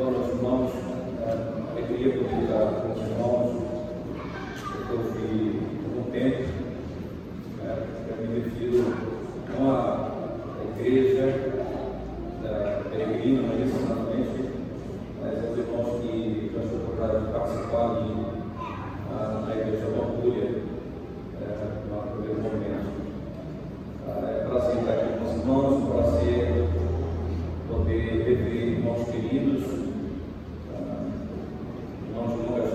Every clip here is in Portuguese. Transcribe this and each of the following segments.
Então, meus irmãos, alegria poder estar com os irmãos depois de algum tempo. Né, eu me refiro não à igreja da peregrina, mas exatamente, mas aos irmãos que já procuraram participar de, na igreja da Orgulha, é, no primeiro momento. É prazer estar aqui com os irmãos, um prazer poder rever irmãos queridos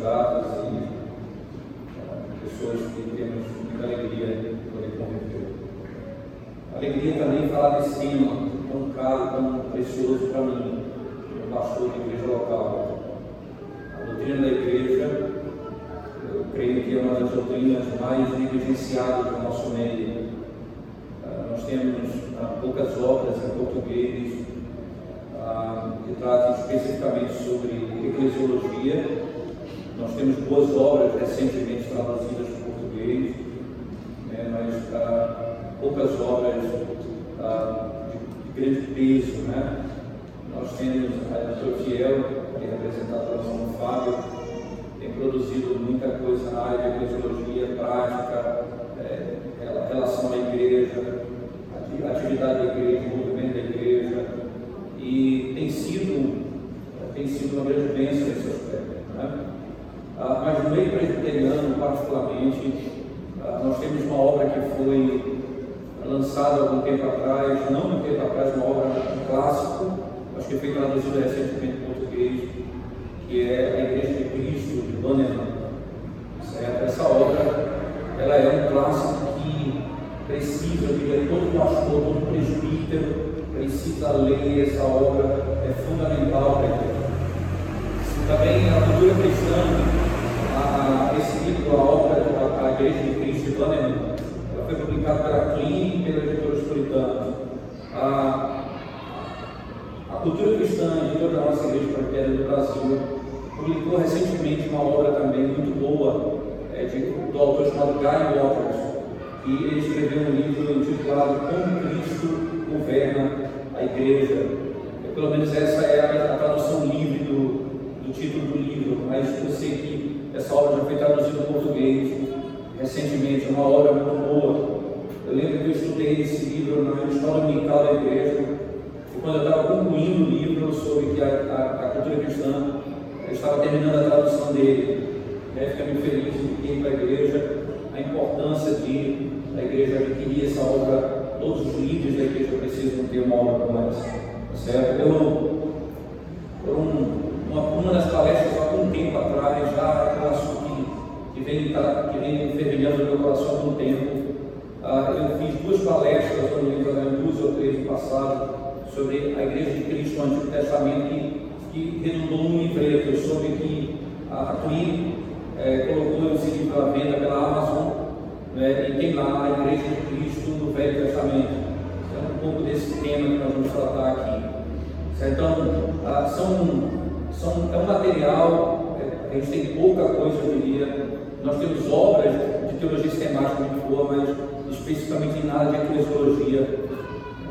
datas e pessoas que temos muita alegria de poder conviver. Alegria também falar desse tema tão caro, tão precioso para mim, como pastor da igreja local. A doutrina da igreja, eu creio que é uma das doutrinas mais negligenciadas do nosso meio. Ah, nós temos ah, poucas obras em português ah, que tratam especificamente sobre eclesiologia nós temos boas obras recentemente traduzidas para o português, né, mas ah, poucas obras ah, de, de, grande peso. Né? Nós temos a editora Fiel, que é representada pelo irmão Fábio, tem produzido muita coisa na área de eclesiologia prática, é, relação à igreja, atividade da igreja, movimento da igreja, e tem sido, tem sido uma grande bênção nesse aspecto. Né? Ah, mas no meio presbiteriano, particularmente, ah, nós temos uma obra que foi lançada há algum tempo atrás, não muito tempo atrás, uma obra um clássico, acho que foi traduzida recentemente em português, que é a Igreja de Cristo de Bannerman. Certo? Essa obra ela é um clássico que precisa, eu diria, todo pastor, todo presbítero precisa ler essa obra, é fundamental para a igreja. Também a cultura cristã a, esse livro, a obra a, a Igreja de Cristo de Bannerman, ela foi publicada pela Clean e pela editora Puritana. A, a cultura cristã, a editora da nossa Igreja Presbiteriana do Brasil, publicou recentemente uma obra também muito boa é, de, do autor chamado Guy Waters, que ele escreveu um livro intitulado Como Cristo Governa a Igreja. Pelo menos essa é a, a tradução livre do, do título do livro, mas eu sei que essa obra já foi traduzida em português recentemente, uma obra muito boa. Eu lembro que eu estudei esse livro na escola dominical da igreja, e quando eu estava concluindo o livro, eu soube que a, a, a cultura cristã estava terminando a tradução dele. Né? Fica muito feliz de para a igreja, a importância de a igreja adquirir essa obra, todos os líderes da igreja precisam ter uma obra como essa. Certo? Eu, um, uma, uma das palestras há algum tempo atrás, já aquele assunto que, que vem, tá, que vem fervilhando no meu coração há algum tempo. Ah, eu fiz duas palestras, eu lembro, duas ou três no passado, sobre a Igreja de Cristo no Antigo Testamento, que, que redundou num livreto. Eu soube que a Twin é, colocou esse livro à venda pela Amazon, né, e tem lá a Igreja de Cristo no Velho Testamento. Então, um pouco desse tema que nós vamos tratar aqui. Então, são são, é um material, é, a gente tem pouca coisa, eu diria. Nós temos obras de teologia sistemática muito boa, mas especificamente na área de eclesiologia,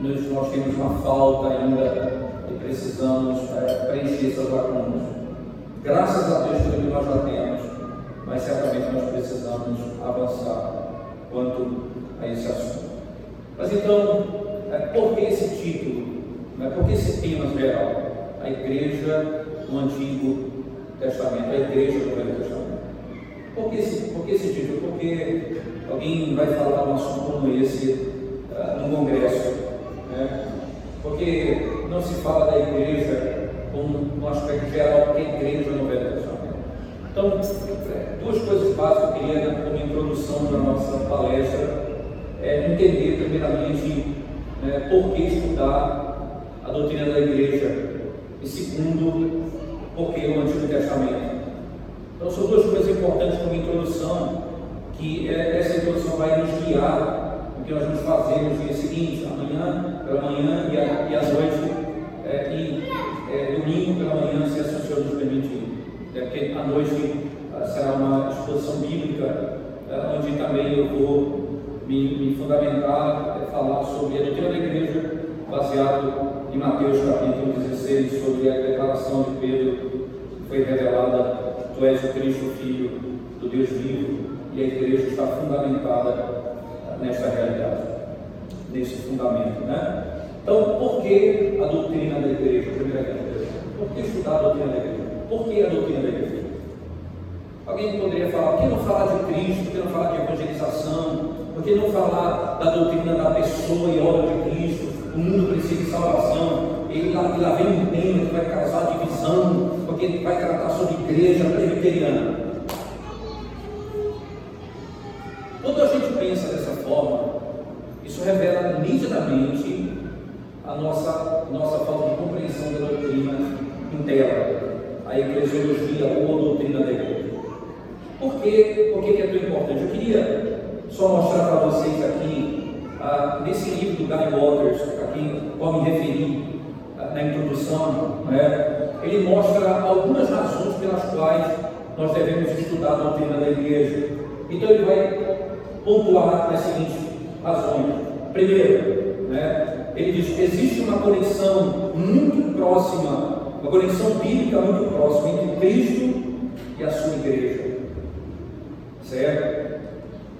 nós, nós temos uma falta ainda e precisamos é, preencher essas lacunas. Graças a Deus pelo que nós já temos, mas certamente nós precisamos avançar quanto a esse assunto. Mas então, é, por que esse título? Né? Por que esse tema geral? A igreja no Antigo Testamento, a igreja do Velho Testamento. Por que esse, por que esse título? Porque alguém vai falar um assunto como esse uh, num congresso. Né? Porque não se fala da igreja como um aspecto geral, que é igreja no Velho Testamento. Então, duas coisas básicas que eu queria, como introdução da nossa palestra, é entender, primeiramente, né, por que estudar a doutrina da igreja. E segundo, porque o Antigo Testamento. Então, são duas coisas importantes como introdução, que é, essa introdução vai nos guiar no que nós vamos fazer no dia seguinte, amanhã pela manhã e, a, e à noite, é, e é, domingo pela manhã, se assim o Senhor nos. É, porque noite ah, será uma exposição bíblica, é, onde também eu vou me, me fundamentar, é, falar sobre a doutrina da igreja, baseado em Mateus capítulo 16 sobre a declaração de Pedro que foi revelada: Tu és o Cristo, Filho do Deus vivo, e a igreja está fundamentada nesta realidade, nesse fundamento. Né? Então, por que a doutrina da igreja? Primeira pergunta. Por que estudar a doutrina da igreja? Por que a doutrina da igreja? Alguém poderia falar, por que não falar de Cristo, por que não falar de evangelização, por que não falar da doutrina da pessoa e obra de Cristo, o mundo precisa de salvação, e lá, e lá vem um tema que vai causar divisão, porque vai tratar sobre igreja presbiteriana. Quando a gente pensa dessa forma, isso revela nitidamente a nossa, nossa falta de compreensão da doutrina inteira, a eclesiologia ou a doutrina da igreja. Por quê? Por que é tão importante? Eu queria só mostrar para vocês aqui, ah, nesse livro do Guy Waters, a quem qual me referi ah, na introdução, né, ele mostra algumas razões pelas quais nós devemos estudar a doutrina da igreja. Então ele vai pontuar as seguintes razões. Primeiro, né, ele diz existe uma conexão muito próxima, uma conexão bíblica muito próxima entre Cristo e a sua igreja. Certo?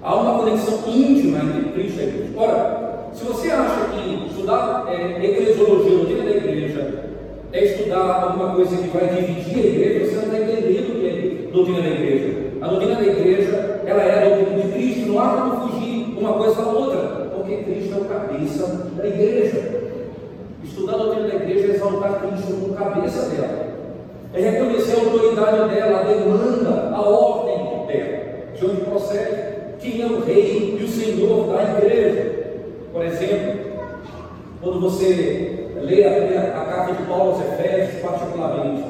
Há uma conexão íntima entre Cristo e a igreja. Ora, se você acha que estudar é, eclesiologia, doutrina da igreja, é estudar alguma coisa que vai dividir a igreja, você não está entendendo o que é doutrina da igreja. A doutrina da igreja, ela é a doutrina de Cristo, não há como fugir uma coisa da outra, porque Cristo é o cabeça da igreja. Estudar a doutrina da igreja é exaltar Cristo como cabeça dela, é reconhecer a autoridade dela, a demanda, a ordem dela, de onde procede, quem é o rei e o senhor da igreja. Por exemplo, quando você lê a, a carta de Paulo aos Efésios, particularmente,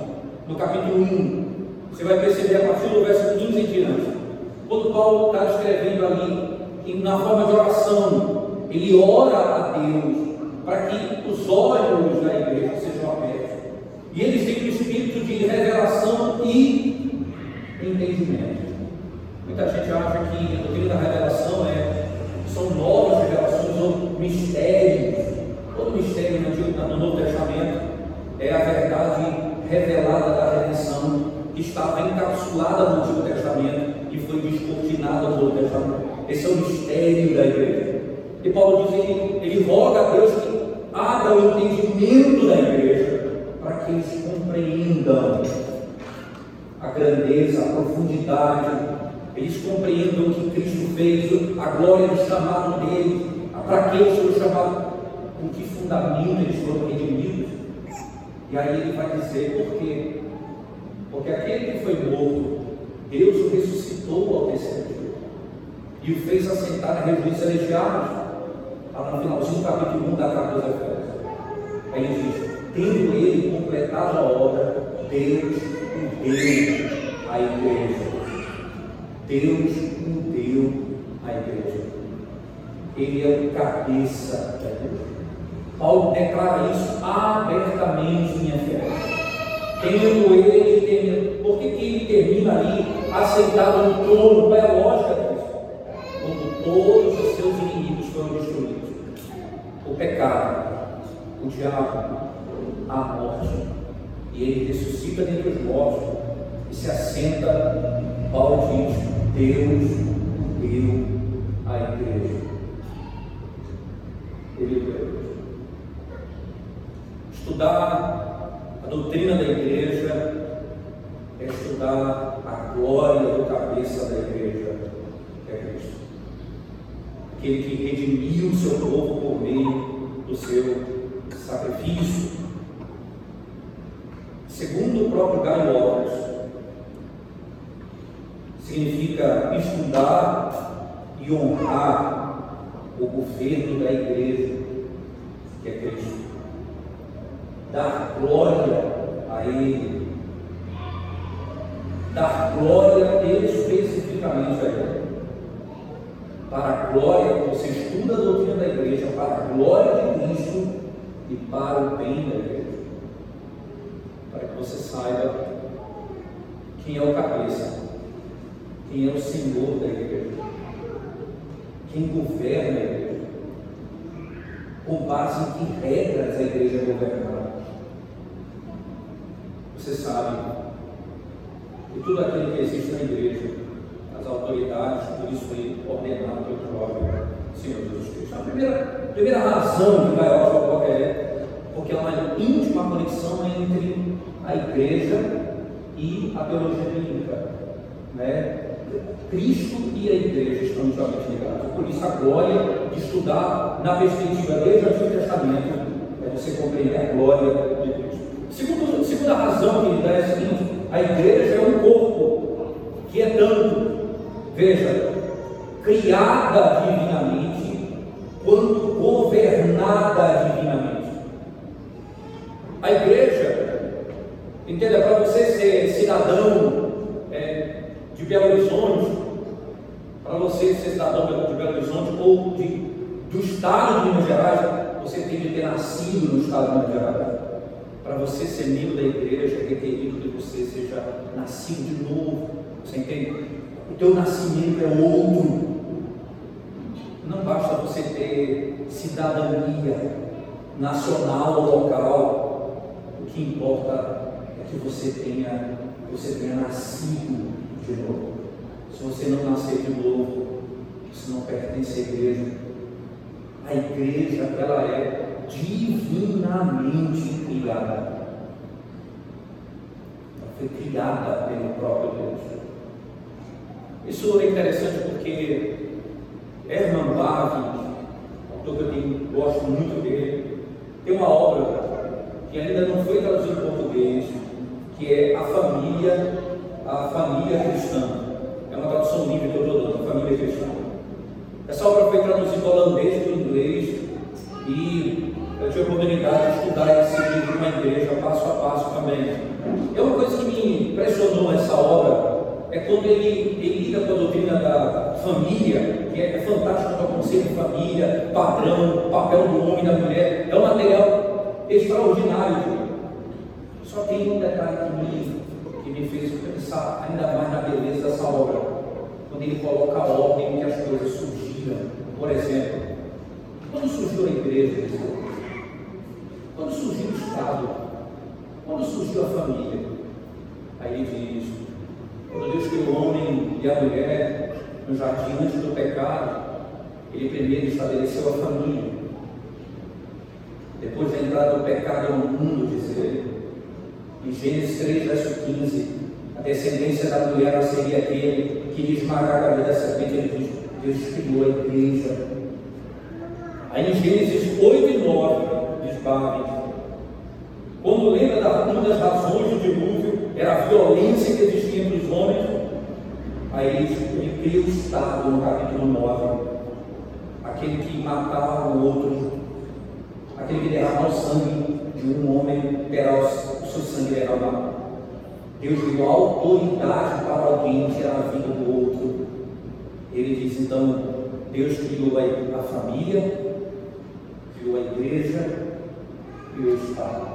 no capítulo 1, você vai perceber a partir do verso 15 em diante. Quando Paulo está escrevendo ali, na forma de oração, ele ora a Deus para que os olhos da igreja sejam abertos. E eles têm um espírito de revelação e entendimento. Muita gente acha que a doutrina da revelação é, são novas revelações ou mistérios. Todo mistério no, no Novo Testamento é a verdade revelada da redenção que estava encapsulada no Antigo Testamento e foi descortinada no Novo Testamento. Esse é o mistério da igreja. E Paulo diz, ele, ele roga a Deus que abra o entendimento da igreja para que eles compreendam a grandeza, a profundidade, eles compreendam o que Cristo fez, a glória do chamado dele, para que eles foram chamados, com que fundamento eles foram redimidos. E aí ele vai dizer por quê? Porque aquele que foi morto, Deus o ressuscitou ao terceiro dia e o fez assentar na região celestiais. Está no finalzinho do capítulo 1 da carta dos Efésios. Aí ele diz: tendo ele completado a obra, Deus o deu à igreja. Deus o deu à igreja. Ele é o cabeça da igreja. Paulo declara isso abertamente em Efésios tendo ele, tendo, por que, que ele termina ali aceitado no trono? Qual é a lógica disso? Quando todos os seus inimigos foram destruídos, o pecado, o diabo, a morte, e ele ressuscita dentre os mortos e se assenta, Paulo diz, Deus deu à igreja. Ele deu. Estudar a doutrina da igreja é estudar a glória do cabeça da igreja, que é Cristo. Aquele que redimiu o seu povo seu sacrifício. Segundo o próprio Waters, significa estudar e honrar o governo da igreja, que é Cristo dar glória a Ele, dar glória especificamente a Ele. Para a glória, você estuda a doutrina da igreja, para a glória de Cristo e para o bem da igreja. Para que você saiba quem é o cabeça, quem é o Senhor da igreja, quem governa a igreja. com base em que regras a igreja é governada. Você sabe que tudo aquilo que existe na igreja, as autoridades, por isso foi ordenado pelo próprio Senhor Jesus Cristo. A primeira, primeira razão que vai ao é porque há uma íntima conexão entre a igreja e a teologia bíblica. Né? Cristo e a igreja estão intimamente ligados. Por isso, a glória de estudar na perspectiva desde o Antigo Testamento é você compreender a glória de Cristo. Segundo, segunda razão que ele dá é a seguinte: a igreja é um corpo que é tanto, veja, criada divinamente, quanto governada divinamente. A igreja, entenda, para você ser cidadão é, de Belo Horizonte, para você ser cidadão de Belo Horizonte ou de, do estado de Minas Gerais, você tem que ter nascido no estado de Minas Gerais. Para você ser membro da igreja, é requerido que você seja nascido de novo. Você entende? O teu nascimento é outro. Não basta você ter cidadania nacional ou local. O que importa é que você tenha, você tenha nascido de novo. Se você não nascer de novo, você não pertence à igreja. A igreja, ela é divinamente criada. Ela foi criada pelo próprio Deus. Isso é interessante porque Herman Bavinck, autor que eu gosto muito dele, tem uma obra que ainda não foi traduzida em português, que é A Família, a Família Cristã. É uma tradução livre que eu estou dando, Família Cristã. Essa obra foi traduzida holandês para o inglês e eu tive a oportunidade de estudar esse livro numa igreja passo a passo também. É uma coisa que me impressionou nessa obra é quando ele, ele lida com a doutrina da família, que é, é fantástico para o conceito de família, padrão, papel do homem e da mulher. É um material extraordinário. Só tem um detalhe que me, que me fez pensar ainda mais na beleza dessa obra. Quando ele coloca a ordem em que as coisas surgiram. Por exemplo, igreja, quando surgiu o Estado, quando surgiu a família, aí diz, quando Deus criou o homem e a mulher no jardim antes do pecado, ele primeiro estabeleceu a família. Depois da entrada do pecado no mundo, diz ele, em Gênesis 3, verso 15, a descendência da mulher seria aquele que iria esmagar a cabeça Deus criou a igreja. Aí em Gênesis 8 e 9, diz Babi, quando lembra da uma das razões do dilúvio era a violência que existia entre os homens, aí ele cria o Estado no capítulo 9, aquele que matava o outro, aquele que derramava o sangue de um homem, terá o seu sangue derramado. Deus deu autoridade para alguém tirar a vida do outro. Ele diz então, Deus criou a família, criou a igreja, criou o Estado.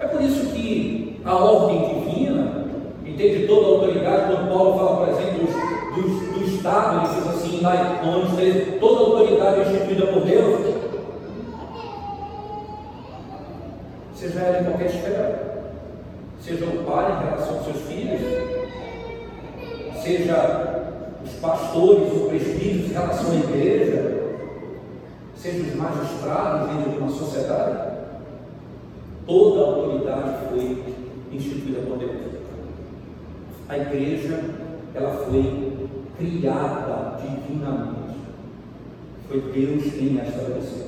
É por isso que a ordem divina, entende toda a autoridade, quando Paulo fala, por exemplo, do, do, do Estado, ele diz assim, lá onde toda a autoridade é instituída por Deus, seja ela em qualquer esfera, seja o pai em relação aos seus filhos, seja os pastores, os presbíteros em relação à igreja, seja os magistrados dentro de uma sociedade, Toda a autoridade foi instituída por Deus. A igreja, ela foi criada divinamente. Foi Deus quem a estabeleceu.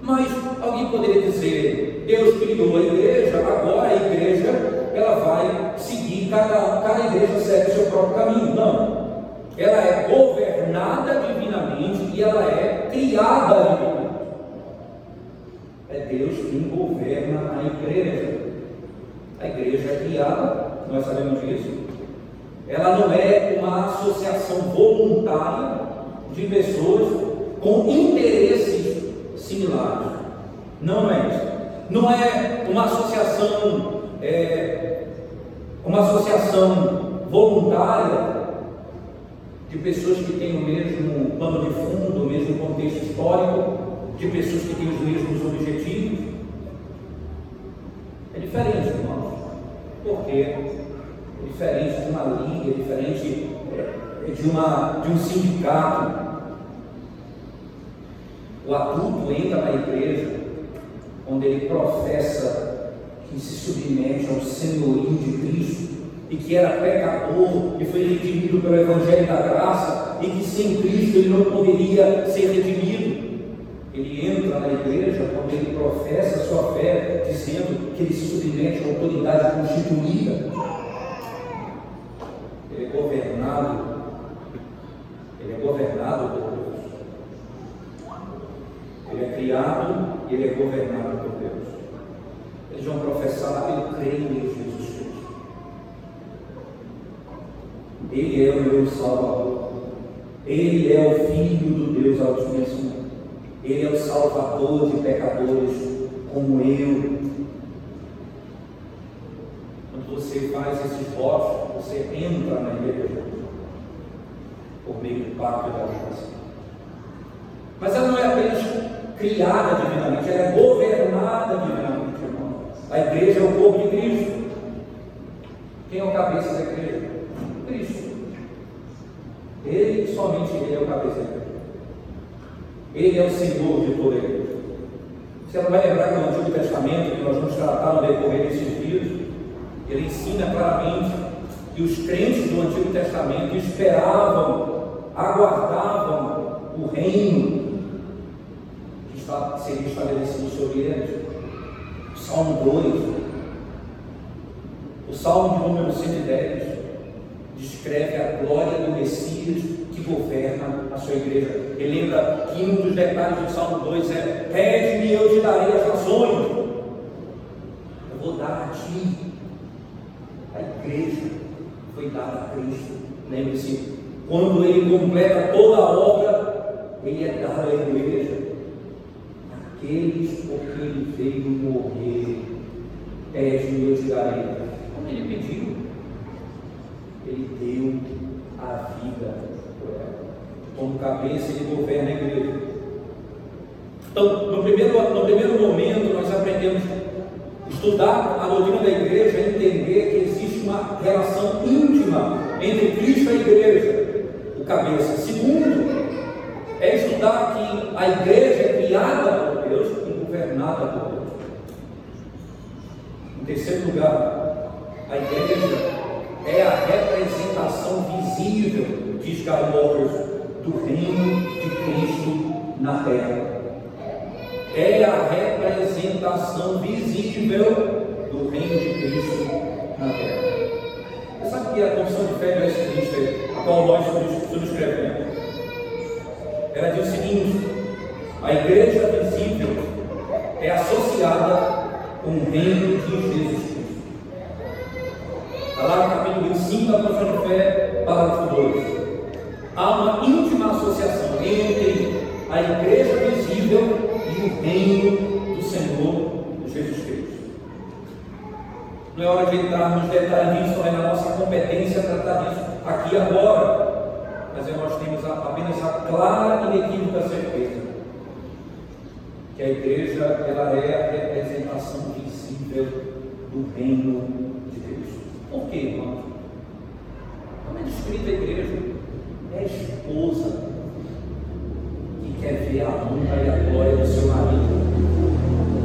Mas alguém poderia dizer, Deus criou a igreja, agora a igreja ela vai seguir, cada, cada igreja segue o seu próprio caminho. Não. Ela é governada divinamente e ela é criada divinamente. É Deus quem governa a igreja. A igreja é criada, nós sabemos disso. Ela não é uma associação voluntária de pessoas com interesses similares. Não é isso. Não é uma associação, é, uma associação voluntária de pessoas que têm o mesmo pano de fundo, o mesmo contexto histórico, de pessoas que têm os mesmos objetivos. É diferente, irmãos. Por quê? É diferente de uma liga, é diferente é, de, uma, de um sindicato. O adulto entra na igreja onde ele professa que se submete ao senhorio de Cristo e que era pecador e foi redimido pelo Evangelho da Graça e que sem Cristo ele não poderia ser redimido. Ele entra na igreja quando ele professa a sua fé, dizendo que ele se submete à autoridade constituída. Ele é governado, ele é governado por Deus. Ele é criado e ele é governado por Deus. Eles vão professar, ele crê em Jesus Cristo. Ele é o meu Salvador. Ele é o Filho do Deus Altíssimo. Ele é o Salvador de pecadores como eu. Quando você faz esses votos, você entra na igreja por meio do pacto da aliança. Mas ela não é apenas criada divinamente, ela é governada divinamente, irmão. A igreja é o corpo de Cristo. Quem é o cabeça da igreja? Cristo. Ele, somente Ele é o igreja. Ele é o Senhor de toda a. Você não vai lembrar que no Antigo Testamento, que nós vamos tratar no decorrer desses dias, ele ensina claramente que os crentes do Antigo Testamento esperavam, aguardavam o reino que seria estabelecido sobre eles. Salmo 2, o Salmo de número 110, descreve a glória do Messias que governa a sua igreja. Ele lembra que um dos detalhes do Salmo 2 é: Pede-me eu te darei as razões. Eu vou dar a ti. A igreja foi dada a Cristo. Lembre-se, quando ele completa toda a obra, ele é dado à igreja. Aqueles por quem ele veio morrer, pede-me eu te darei. Como ele pediu? Ele deu a vida por ela. Como cabeça, ele governa a igreja. Então, no primeiro, no primeiro momento, nós aprendemos a estudar a doutrina da igreja, entender que existe uma relação íntima entre Cristo e a igreja, o cabeça. Segundo, é estudar que a igreja é criada por Deus e governada por Deus. Em terceiro lugar, a igreja é a representação visível, diz Karl do reino de Cristo na terra. É a representação visível do reino de Cristo na terra. Você sabe que a confissão de fé de Westminster, a qual nós subscrevemos, ela diz o seguinte: a igreja visível é associada com o reino de Jesus Cristo. Está lá no capítulo 25 da Confissão de Fé, parágrafo 2. Há uma íntima associação entre a igreja visível e o reino do Senhor Jesus Cristo. Não é hora de entrar nos detalhes não é na nossa competência tratar disso aqui agora. Mas nós temos apenas a clara e inequívoca certeza que a igreja ela é a representação visível do reino por quê, irmão? Como é descrita a igreja? É a esposa que quer ver a honra e a glória do seu marido.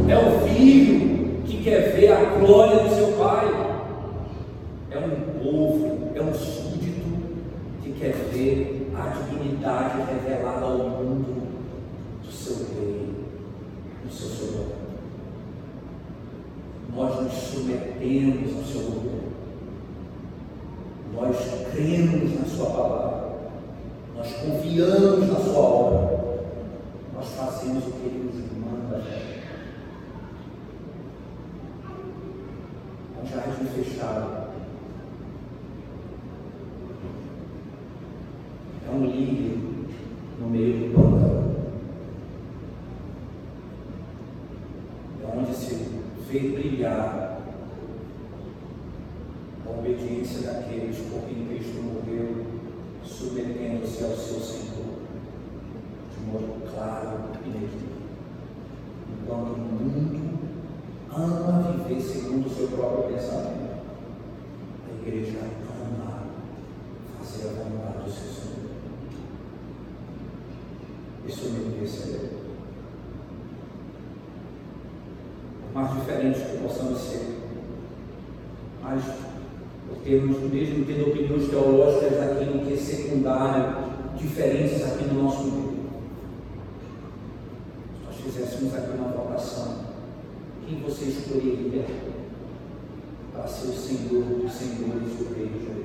É o filho que quer ver a glória do seu pai. É um povo, é um súdito que quer ver a dignidade revelada ao mundo do seu rei, do seu Senhor. Nós nos submetemos ao seu governo nós cremos na Sua palavra, nós confiamos na Sua obra, nós fazemos o que Ele nos manda. Com jardim fechado. É um lírio no meio do pântano. É onde se vê brilhar obediência daqueles por quem Cristo morreu, submetendo-se ao seu Senhor, de modo claro e nítido. quando o mundo ama viver segundo o seu próprio pensamento, a igreja ama fazer a vontade do seu Senhor. Isso me percebeu. Por mais diferentes que possamos ser, mas termos mesmo tendo opiniões teológicas daquilo que é secundário, diferentes aqui no nosso meio. Se nós fizéssemos aqui uma votação, quem você escolheria para ser o Senhor dos Senhores do Rei de Deus?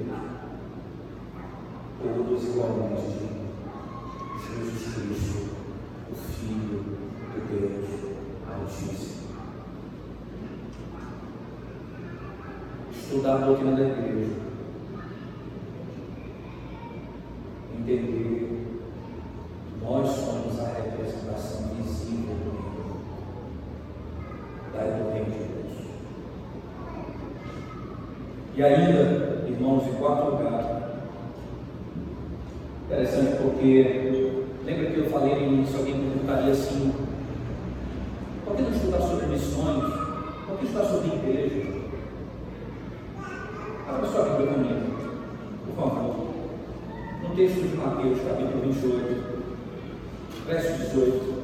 Todos igualmente Jesus Cristo, o Filho de Deus Altíssimo. Estudar a doutrina da igreja, entender que nós somos a representação visível da do reino de Deus. E ainda, irmãos, em quarto lugar, interessante porque, lembra que eu falei no início, alguém perguntaria assim, por que não estudar sobre missões? Por que estudar sobre igreja? Abra sua Bíblia comigo, por favor. No texto de Mateus, capítulo 28, verso 18.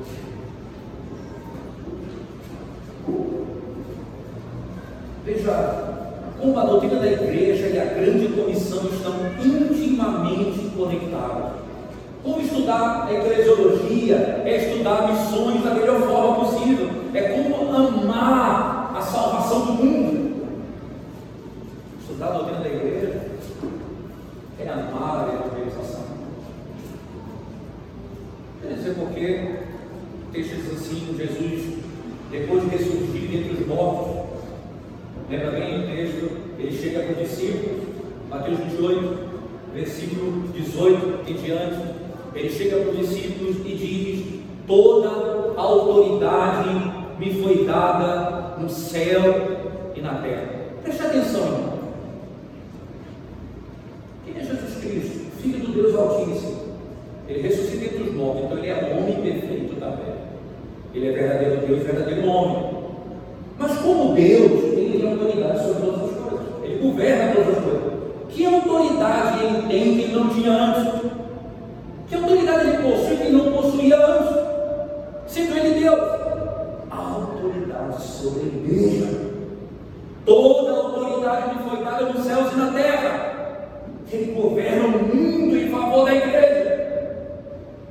Veja como a doutrina da igreja e a grande comissão estão intimamente conectadas. Como estudar a eclesiologia é estudar missões da melhor forma possível. É como amar a salvação do mundo estudar a doutrina da igreja é amar a evangelização. Quer dizer, porque o texto diz assim: Jesus, depois de ressurgir dentre os mortos, lembra bem o texto? Ele chega para os discípulos, Mateus 28, versículo 18 em diante. Ele chega para os discípulos e diz: Toda a autoridade me foi dada no céu e na terra. Preste atenção, irmão. Filho do Deus Altíssimo. Ele ressuscita entre os mortos, então ele é homem perfeito também. Ele é verdadeiro Deus, verdadeiro homem. Mas como Deus, ele tem autoridade sobre todas as coisas. Ele governa todas as coisas. Que autoridade ele tem que ele não tinha antes? Que autoridade ele possui que ele não possuía antes? Sendo ele Deus. A autoridade sobre a igreja. Toda a autoridade me foi dada nos céus e na terra. Ele governa o mundo em favor da igreja,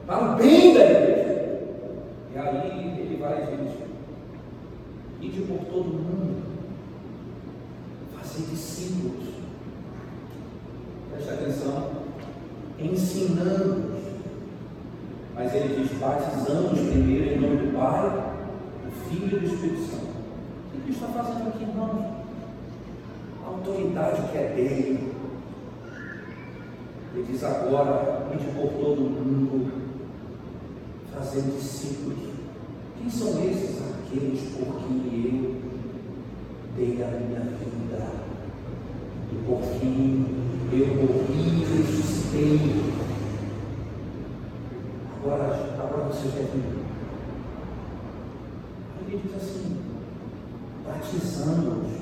para o bem da igreja. E aí ele vai dizer: ide por todo mundo, fazer discípulos. Preste atenção, ensinando Mas ele diz: batizando-os primeiro em nome do Pai, do Filho e do Espírito Santo. O que ele está fazendo aqui, irmãos? A autoridade que é dele ele diz ide por todo mundo, fazendo discípulos. Quem são esses? Aqueles por quem eu dei a minha vida. E por quem eu morri e ressuscitei. Agora, agora você quer ver. Ele diz assim, batizando-os.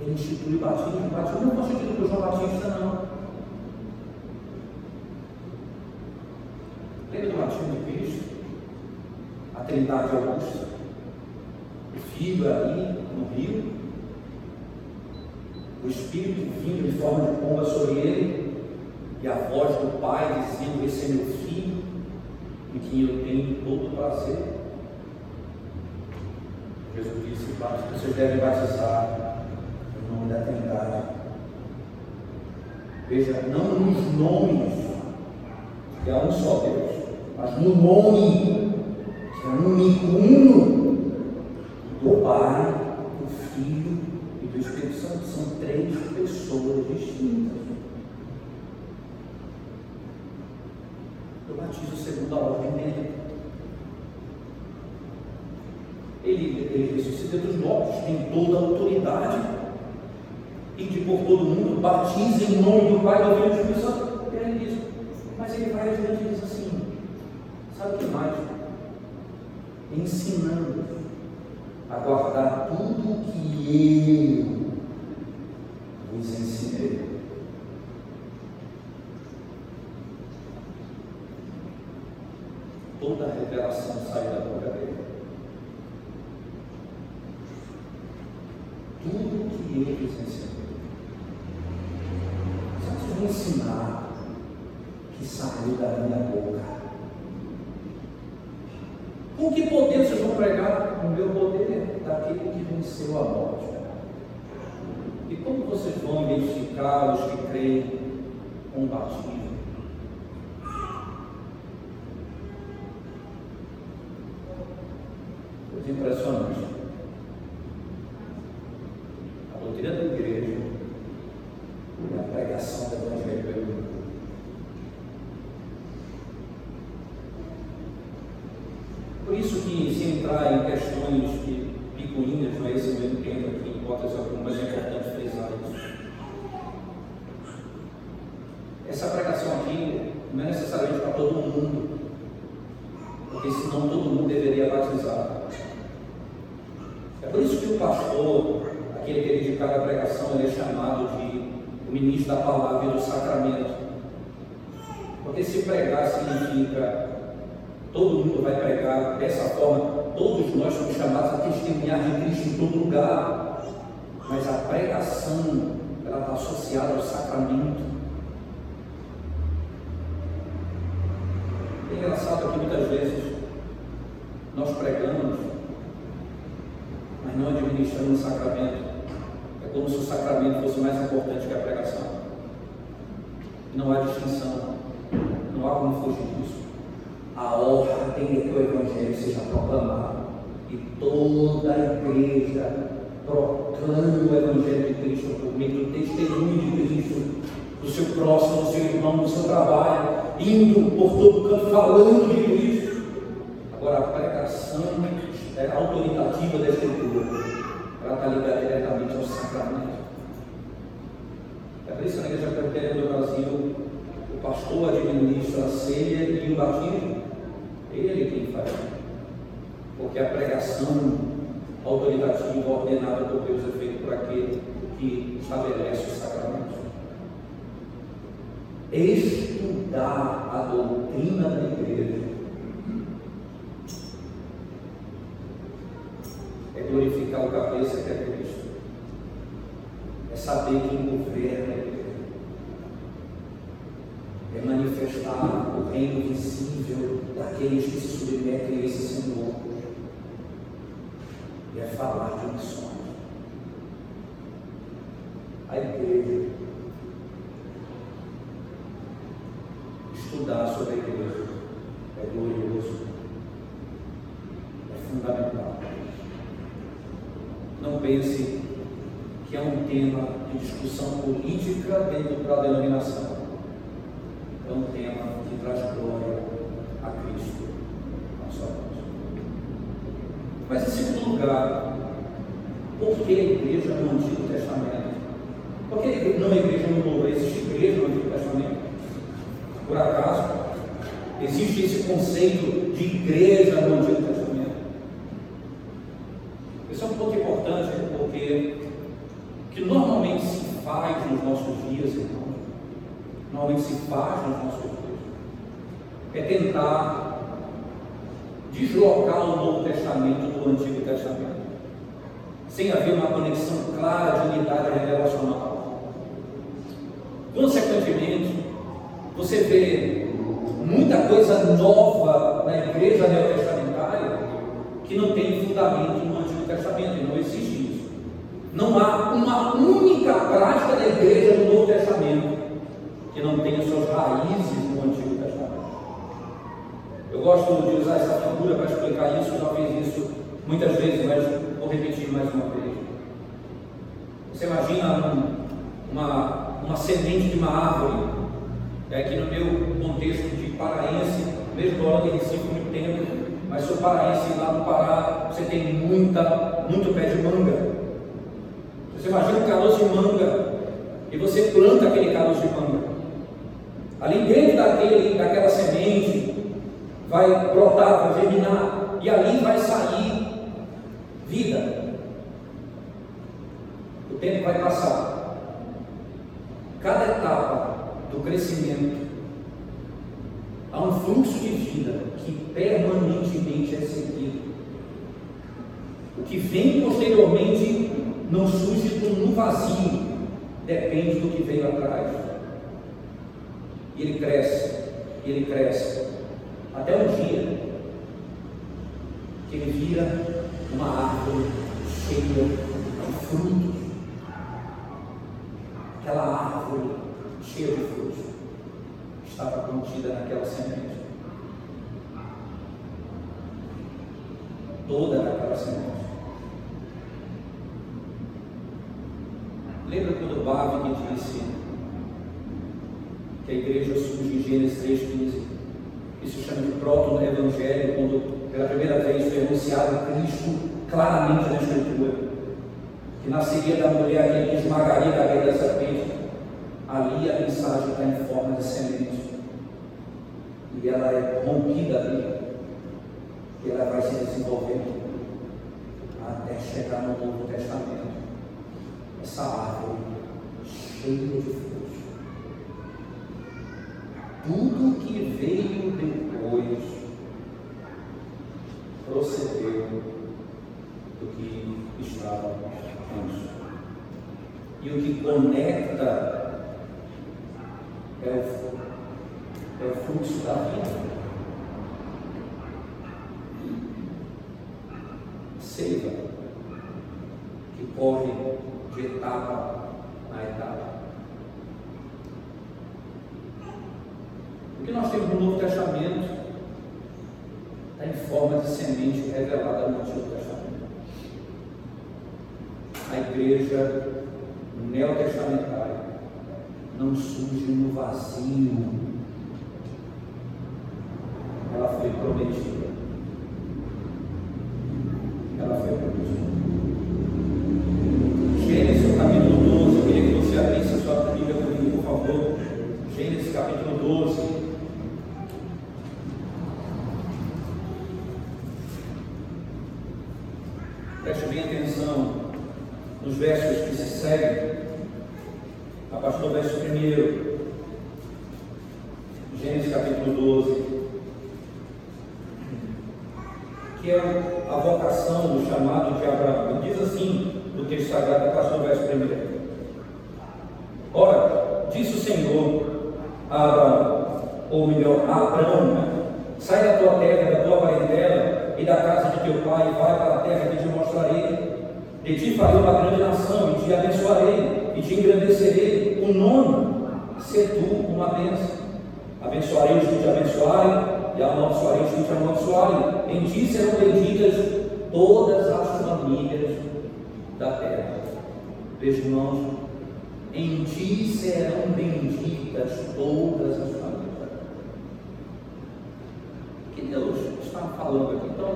Ele institui o batismo, o batismo não constituído por João Batista, não. Lembra do batismo de Cristo? A Trindade Augusta. O Filho ali no rio. O Espírito vindo em forma de pomba sobre ele. E a voz do Pai dizendo: Esse é meu filho, em quem eu tenho todo prazer. Jesus disse: Vocês devem batizar em nome da Trindade. Veja, não nos nomes, que há um só Deus mas no nome, que é único uno, do Pai, do Filho e do Espírito Santo. São três pessoas distintas. Eu batizo segundo a ordem dele. Ele, ele ressuscita dos mortos, tem toda a autoridade. E de por todo mundo, batiza em nome do Pai, do Filho e do Espírito Santo. E ele diz, mas ele vai adiante e diz assim, Sabe o que mais? ensinando a guardar tudo o que eu vos ensinei. Toda a revelação sai da boca dele. Tudo o que ele vos ensinou. Só vou ensinar que saiu da minha boca. Com que poder vocês vão pregar? O meu poder daquele que venceu a morte. E como vocês vão identificar os que creem com o batismo? Coisa impressionante. A doutrina da igreja e a pregação do Evangelho pelo mundo. Por isso que se entrar em questões de picuinhas, não é esse o meu tempo aqui, em hipótese alguma, mas é importante frisar isso. Essa pregação aqui não é necessariamente para todo mundo, porque senão todo mundo deveria batizar. É por isso que o pastor, aquele que é dedicado à pregação, ele é chamado de o ministro da palavra e do sacramento. Porque se pregar significa Todo mundo vai pregar dessa forma. Todos nós somos chamados a testemunhar de Cristo em todo lugar. Mas a pregação, ela está associada ao sacramento. É engraçado que muitas vezes nós pregamos, mas não administramos o sacramento. É como se o sacramento fosse mais importante que a pregação. Não há distinção, não há como fugir disso a ordem é que o Evangelho seja proclamado e toda a igreja proclame o Evangelho de Cristo por meio do testemunho de Cristo, do seu próximo, do seu irmão, do seu trabalho, indo por todo canto falando de Cristo. Agora, a pregação é autoritativa da Escritura, ela está ligada diretamente ao sacramento. É por isso que na Igreja Presbiteriana do Brasil, o pastor administra a ceia e o batismo. Ele quem faz. Porque a pregação autoritativa ordenada por Deus é feita por aquele que estabelece o sacramento. Estudar a doutrina da igreja é glorificar o cabeça que é Cristo. É saber quem governa a igreja é o reino visível daqueles que se submetem a esse Senhor. E é falar de missões. A igreja. Estudar sobre a igreja é glorioso. É fundamental. Não pense que é um tema de discussão política dentro da denominação é um tema que traz glória a Cristo na sua vida. Mas em segundo lugar, por que a igreja no Antigo Testamento? Por que não a igreja no Novo? Existe igreja no Antigo Testamento? Por acaso? Existe esse conceito de igreja no Antigo Testamento? Esse é um ponto importante porque que normalmente se faz nos nossos dias, irmãos, normalmente se faz nas nossas vidas, é tentar deslocar o Novo Testamento do Antigo Testamento, sem haver uma conexão clara de unidade revelacional. Consequentemente, você vê muita coisa nova na igreja neotestamentária que não tem fundamento no Antigo Testamento, e não existe isso. Não há uma única prática da igreja no Novo Testamento que não tenha suas raízes no Antigo Testamento. Eu gosto de usar essa figura para explicar isso, já fiz isso muitas vezes, mas vou repetir mais uma vez. Você imagina um, uma, uma semente de uma árvore, é que no meu contexto de paraense, mesmo morando em Recife muito tempo, mas sou paraense lá no Pará, você tem muita, muito pé de manga. Você imagina um caroço de manga e você planta aquele caroço de manga. Ali dentro daquele, daquela semente vai brotar, vai germinar e ali vai sair vida. O tempo vai passar. Cada etapa do crescimento há um fluxo de vida que permanentemente é seguido. O que vem posteriormente não surge no vazio, depende do que veio atrás. E ele cresce, e ele cresce, até um dia que ele vira uma árvore cheia de frutos. Aquela árvore cheia de frutos estava contida naquela semente. Toda naquela semente. Lembra quando Bávila disse que a igreja surge em Gênesis 3,15? Isso chama de proto-evangelho, quando pela primeira vez foi anunciado Cristo claramente na Escritura, que nasceria da mulher que esmagaria a cabeça da serpente. Ali a mensagem está em forma de semente. E ela é rompida ali. E ela vai se desenvolvendo até chegar no Novo Testamento essa árvore cheia de frutos. Tudo que veio depois procedeu do que estava antes. E o que conecta é o, é o fluxo da vida. Seiva que corre de etapa a etapa. O que nós temos no Novo Testamento está em forma de semente revelada no Antigo Testamento. A igreja neotestamentária não surge no vazio. Ela foi prometida. Ela foi prometida. Gênesis capítulo 12, eu queria que você abrisse a sua Bíblia comigo, por favor. Gênesis capítulo 12. Preste bem atenção nos versos que se seguem, a partir do verso 1. Gênesis capítulo 12. Que é a vocação do chamado de Abraão. Ele diz assim: do texto sagrado, a partir do verso 1. Ora, disse o Senhor a Abraão, ou melhor, a Abraão, né? sai da tua terra, da tua parentela e da casa de teu pai, e vai para a terra que te mostrarei. De ti farei uma grande nação, e te abençoarei, e te engrandecerei. O nome, ser tu uma bênção. Abençoarei os que te abençoarem, e amaldiçoarei os que te amaldiçoarem. Em ti serão benditas todas as famílias da terra. Veja, irmãos, em ti serão benditas todas as famílias da terra. O que Deus está falando aqui? Então,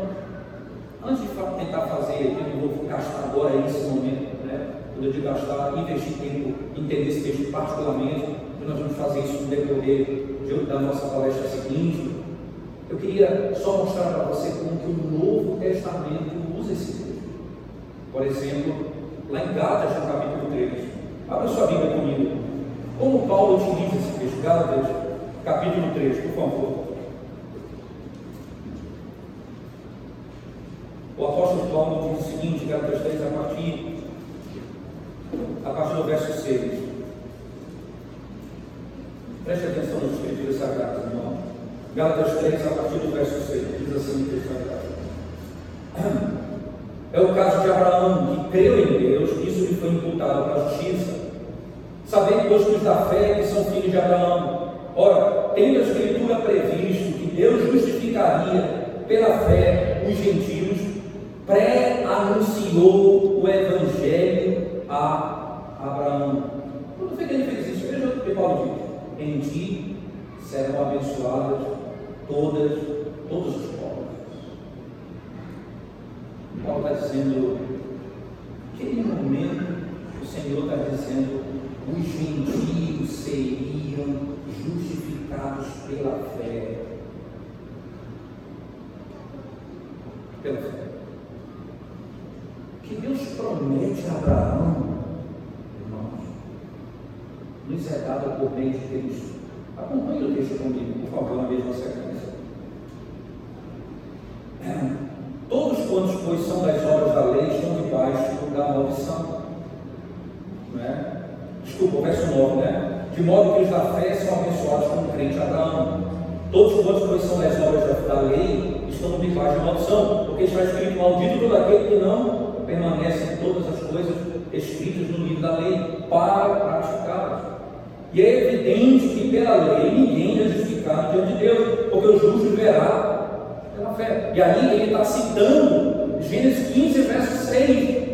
antes de tentar fazer, eu não vou gastar agora esse momento, né? Quando eu digo gastar, investir tempo, entender esse texto particularmente, que nós vamos fazer isso no decorrer da nossa palestra seguinte. Eu queria só mostrar para você como que o Novo Testamento usa esse texto. Por exemplo, lá em Gálatas, no capítulo 3. Abra sua Bíblia comigo. Como Paulo utiliza esse texto? Gálatas, capítulo 3, por favor. O apóstolo Paulo diz o seguinte, Gálatas 3, a partir, a partir do verso 6. Preste atenção nas escrituras sagradas, irmão. Gálatas 3, a partir do verso 6, diz assim o texto sagrado. É o caso de Abraão, que creu em Deus, isso lhe foi imputado para a justiça. Sabendo, pois, que os da fé que são filhos de Abraão. Ora, tendo a Escritura previsto que Deus justificaria pela fé os gentios, pré-anunciou o Evangelho a Abraão. Quando foi que ele fez isso? Veja o que Paulo diz. Em ti serão abençoadas todas, todos os povos. Paulo está dizendo, naquele momento, o Senhor está dizendo, os gentios seriam justificados pela fé. pela fé. Que Deus promete a Abraão, irmãos, nos é dado por meio de Cristo. Acompanhe o texto comigo, por favor, na mesma sequência. Todos quantos, pois, são das obras da lei, estão debaixo da maldição. Não é? Desculpa, o verso 9, né? De modo que os da fé são abençoados como crente Abraão. Todos quantos, pois, são das obras da lei, estão debaixo da maldição, porque está escrito: Maldito todo aquele que não permanece em todas as coisas escritas no livro da lei, para praticá-las. E é evidente que pela lei ninguém é justificado diante de Deus, porque o justo verá pela fé. E aí ele está citando Gênesis 15, verso 6,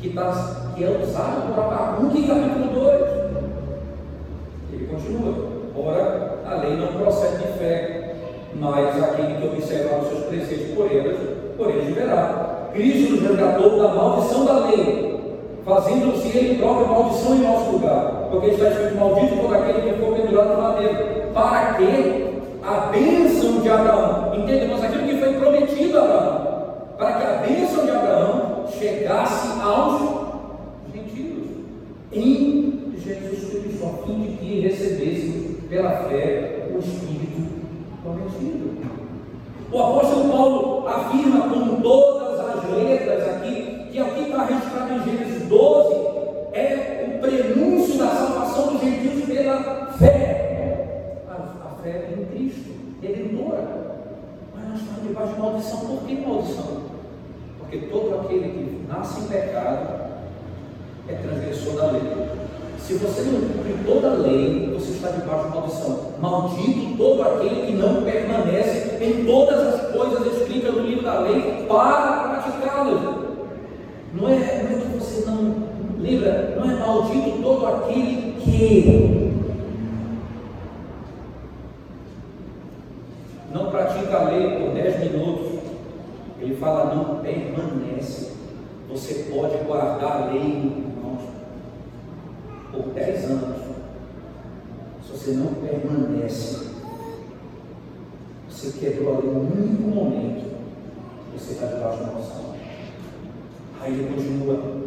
que, tá, que é usado por Abacuque capítulo 2. Ele continua. Ora, a lei não procede de fé, mas aquele que observar os seus preceitos por eles, por eles verá. Cristo nos resgatou da maldição da lei, fazendo-se ele próprio maldição em nosso lugar, porque está escrito: Maldito todo aquele que for pendurado no madeiro, para que a bênção de Abraão, entendemos aquilo que foi prometido a Abraão, para que a bênção de Abraão chegasse aos gentios, em Jesus Cristo, a fim de que recebesse pela fé o Espírito prometido. O apóstolo Paulo afirma com todas as letras aqui que aqui está registrado em Gênesis 12 é o prenúncio da salvação dos gentios pela fé. A, a fé em Cristo, redentora. Mas nós estamos debaixo de maldição. Por que maldição? Porque todo aquele que nasce em pecado é transgressor da lei. Se você não cumpre toda a lei, você está debaixo de maldição. Maldito todo aquele que não permanece em todas as coisas escritas no livro da lei para praticá-las. Não é, não é que você não lembra, não é maldito todo aquele que não pratica a lei por 10 minutos. Ele fala, não permanece. Você pode guardar a lei por 10 anos, se você não permanece, você quebrou ali um único momento, você está debaixo da noção. Aí ele continua.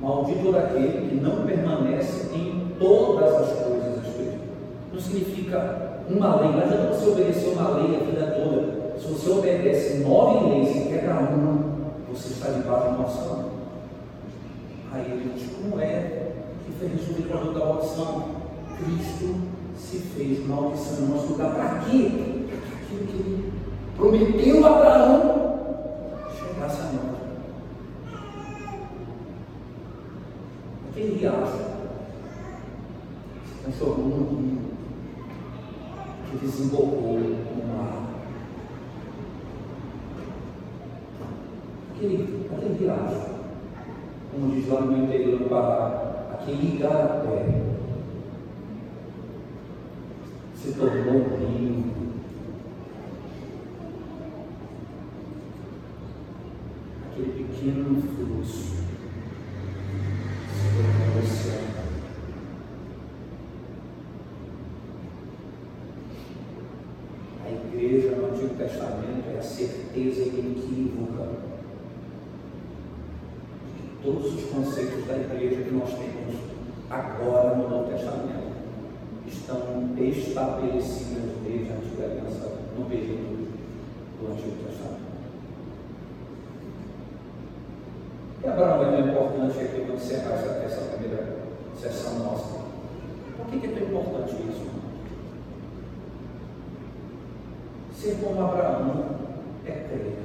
Maldito daquele que não permanece em todas as coisas escritas. Não significa uma lei, não adianta você obedecer uma lei a vida toda. Se você obedece nove leis e quebra uma, você está debaixo da noção. Aí ele diz, como é fez o produto da maldição. Cristo se fez maldição no nosso lugar. Para quê? Para aquilo que ele prometeu a Abraão chegasse a nós. Aquele riacho se transformou num rio que desembocou no mar. Aquele, aquele riacho, como diz lá no interior do Pará, aquele igarapé se tornou um rio. Aquele pequeno fluxo se tornou oceano. A igreja no Antigo Testamento é a certeza inequívoca todos os conceitos da igreja que nós temos agora no Novo Testamento estão estabelecidos desde a antiga aliança no período do Antigo Testamento. E Abraão é tão importante aqui para encerrar essa, essa primeira sessão nossa. Por que, é tão importante isso? Ser como Abraão é crer.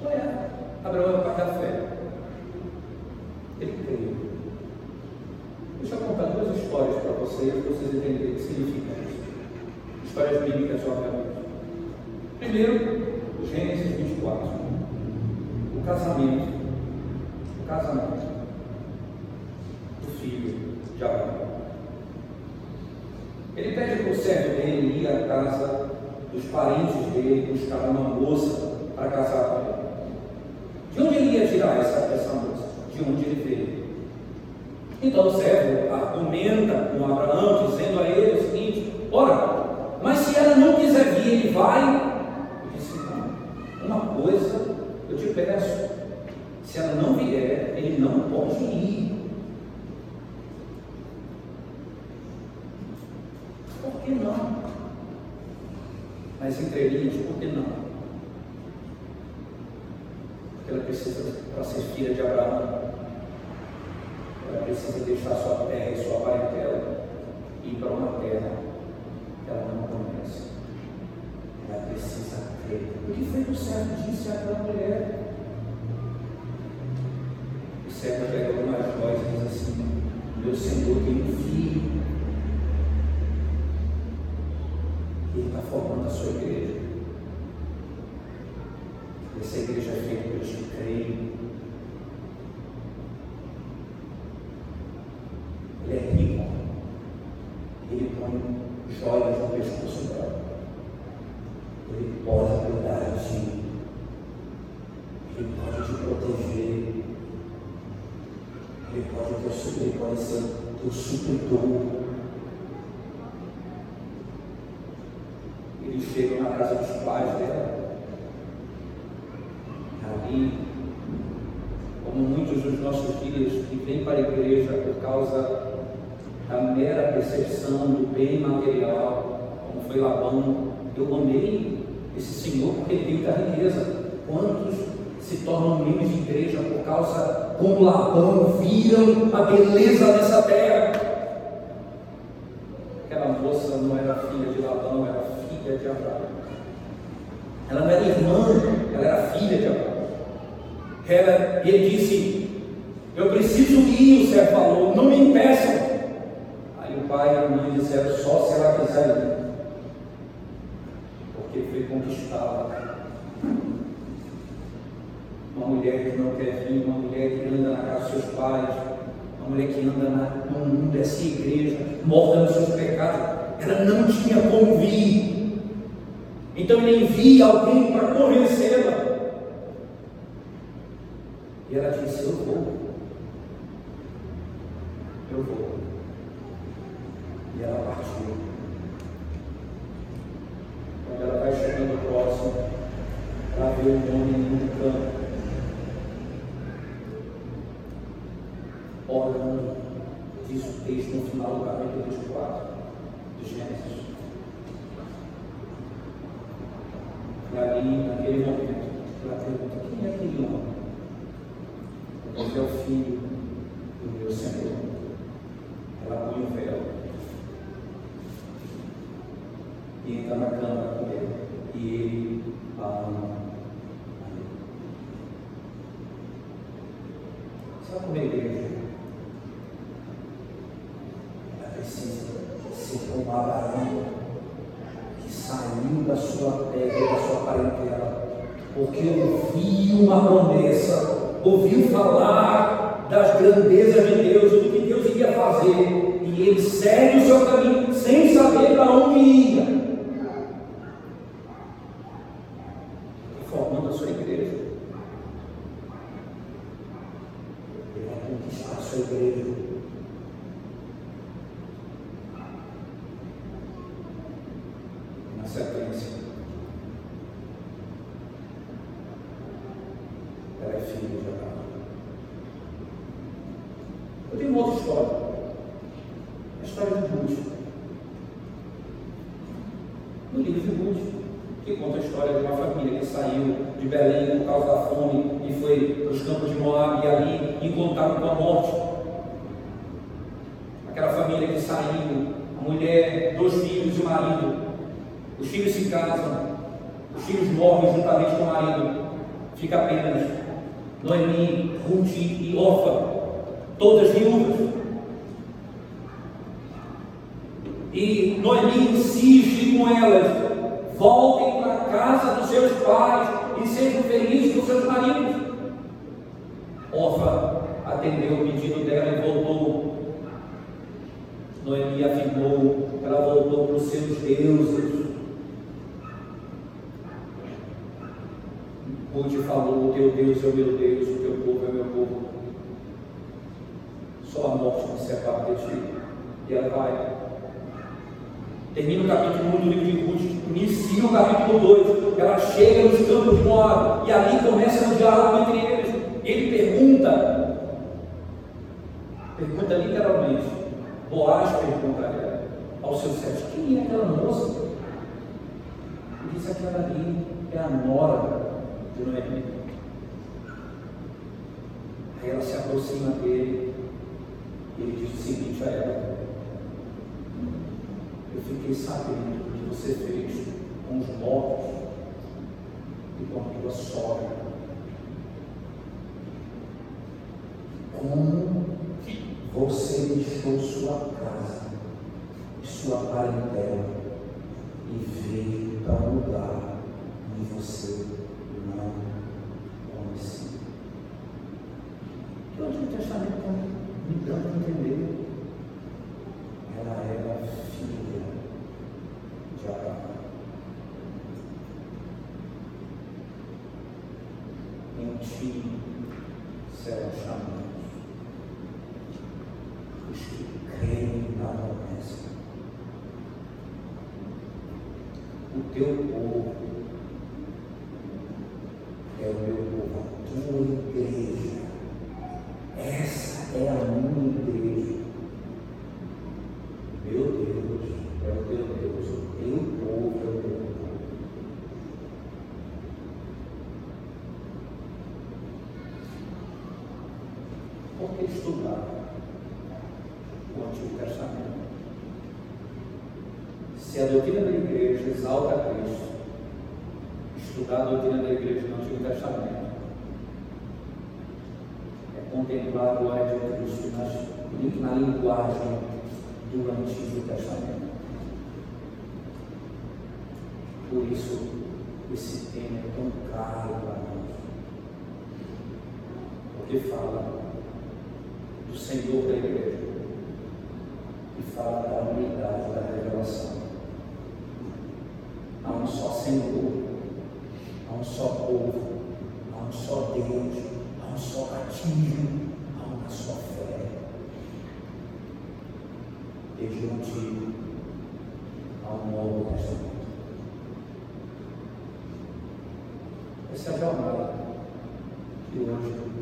Qual é? Abraão é o pai da fé. Ele creu. Deixa eu contar duas histórias para vocês, vocês entenderem o que significa. Histórias bíblicas, obviamente. Primeiro, Gênesis 24. O casamento. O casamento do filho de Abraão. Ele pede para o servo dele ir à casa dos parentes dele buscar uma moça para casar com ele. De onde ele ia tirar essa, essa moça? de onde ele veio. Então o servo argumenta com Abraão, dizendo a ele o seguinte: Ora, mas se ela não quiser vir, ele vai. Eu disse: Não, uma coisa eu te peço: se ela não vier, ele não pode ir. Pode ser o supridor. Eles chegam na casa dos pais dela. Ali, como muitos dos nossos dias que vêm para a igreja por causa a mera percepção do bem material, como foi Labão. Eu amei esse Senhor porque ele veio da riqueza. Quantos se tornam membros de igreja por causa, como Labão, viram a beleza dessa terra? Aquela moça não era filha de Labão, era filha de Abraão. Ela não era irmã, ela era filha de Abraão. Ela, ele disse: Eu preciso ir, o servo falou, não me impeçam pai e a mãe disseram só se ela quiser ir. Porque foi conquistada. Uma quer vir, uma mulher que anda na casa dos seus pais, uma mulher que anda na, no mundo dessa igreja, morta nos seus pecados. Ela não tinha como vir. Então ele envia alguém para convencê-la. E ela disse: Eu vou. Eu vou. E ela partiu. Quando ela vai chegando próximo, ela vê um homem no campo. Orando, diz o texto no final do capítulo 24 de Gênesis. E ali, naquele momento, ela pergunta: quem é aquele homem? Porque é o filho do meu Senhor. Ela põe o véu e entra na cama com ele. E ele a ama. Sabe como é a igreja? Ela precisa ser como Abraão, que saiu da sua terra e da sua parentela, porque ouviu uma promessa, ouviu falar das grandezas de Deus, do que Deus iria fazer, e ele segue o seu caminho sem saber para onde ia. mulher, dois filhos e o marido. Os filhos se casam, os filhos morrem juntamente com o marido. Fica apenas Noemi, Ruth e Orfa, todas viúvas. E Noemi insiste com elas: voltem para a casa dos seus pais e sejam felizes com seus maridos. Orfa atendeu o pedido dela e voltou Noemi afirmou, ela voltou para os seus deuses. Ruth falou: O teu Deus é o meu Deus, o teu povo é o meu povo. Só a morte nos separa de ti. E ela vai. Termina o capítulo 1 do livro de Ruth, inicia o capítulo 2. Ela chega nos campos de Moab e ali começa o diálogo entre eles. Ele pergunta, pergunta literalmente: Boaz pergunta ao seu servo: Quem é aquela moça? Ele disse: Aquela ali é a nora de Noemi. Aí ela se aproxima dele e ele diz o seguinte a ela: Eu fiquei sabendo o que você fez com os mortos e com a tua sogra. Como você deixou sua casa e sua parentela. Yo um só Senhor, há um só povo, há um só Deus, há um só batismo, há uma só fé. Desde o antigo ao novo testamento. Essa é a jornada que hoje